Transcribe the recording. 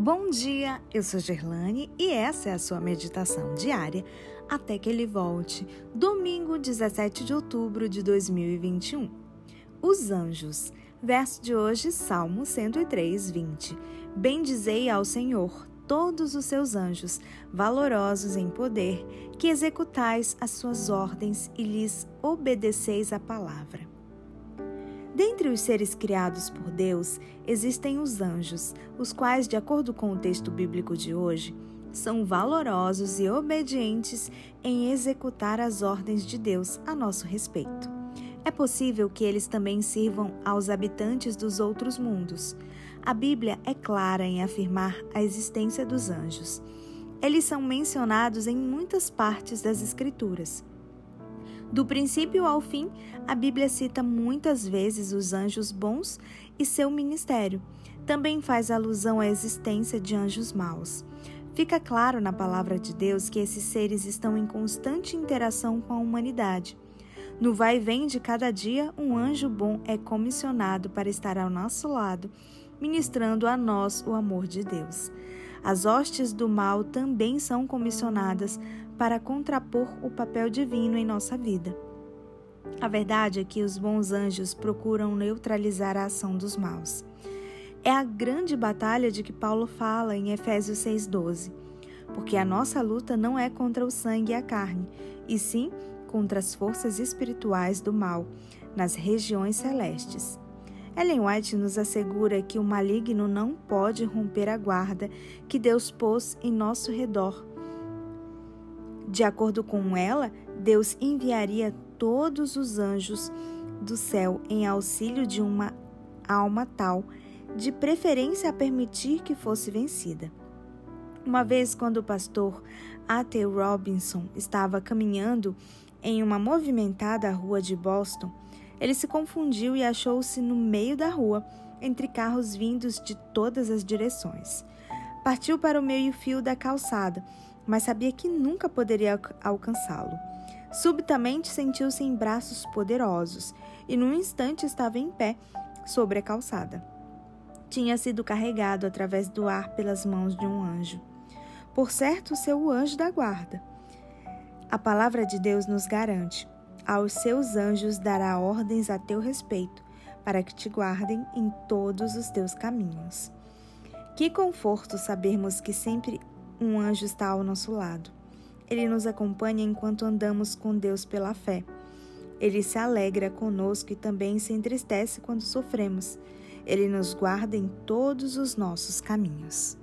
Bom dia, eu sou Gerlane e essa é a sua meditação diária até que ele volte, domingo 17 de outubro de 2021. Os anjos. Verso de hoje, Salmo 103, 20. Bendizei ao Senhor todos os seus anjos, valorosos em poder, que executais as suas ordens e lhes obedeceis a palavra. Dentre os seres criados por Deus, existem os anjos, os quais, de acordo com o texto bíblico de hoje, são valorosos e obedientes em executar as ordens de Deus a nosso respeito. É possível que eles também sirvam aos habitantes dos outros mundos. A Bíblia é clara em afirmar a existência dos anjos. Eles são mencionados em muitas partes das Escrituras. Do princípio ao fim, a Bíblia cita muitas vezes os anjos bons e seu ministério. Também faz alusão à existência de anjos maus. Fica claro na palavra de Deus que esses seres estão em constante interação com a humanidade. No vai e vem de cada dia, um anjo bom é comissionado para estar ao nosso lado, ministrando a nós o amor de Deus. As hostes do mal também são comissionadas para contrapor o papel divino em nossa vida. A verdade é que os bons anjos procuram neutralizar a ação dos maus. É a grande batalha de que Paulo fala em Efésios 6,12, porque a nossa luta não é contra o sangue e a carne, e sim contra as forças espirituais do mal nas regiões celestes. Ellen White nos assegura que o maligno não pode romper a guarda que Deus pôs em nosso redor. De acordo com ela, Deus enviaria todos os anjos do céu em auxílio de uma alma tal, de preferência a permitir que fosse vencida. Uma vez, quando o pastor A.T. Robinson estava caminhando em uma movimentada rua de Boston, ele se confundiu e achou-se no meio da rua, entre carros vindos de todas as direções. Partiu para o meio-fio da calçada, mas sabia que nunca poderia alcançá-lo. Subitamente sentiu-se em braços poderosos e, num instante, estava em pé sobre a calçada. Tinha sido carregado através do ar pelas mãos de um anjo. Por certo, seu anjo da guarda. A palavra de Deus nos garante aos seus anjos dará ordens a teu respeito, para que te guardem em todos os teus caminhos. Que conforto sabermos que sempre um anjo está ao nosso lado. Ele nos acompanha enquanto andamos com Deus pela fé. Ele se alegra conosco e também se entristece quando sofremos. Ele nos guarda em todos os nossos caminhos.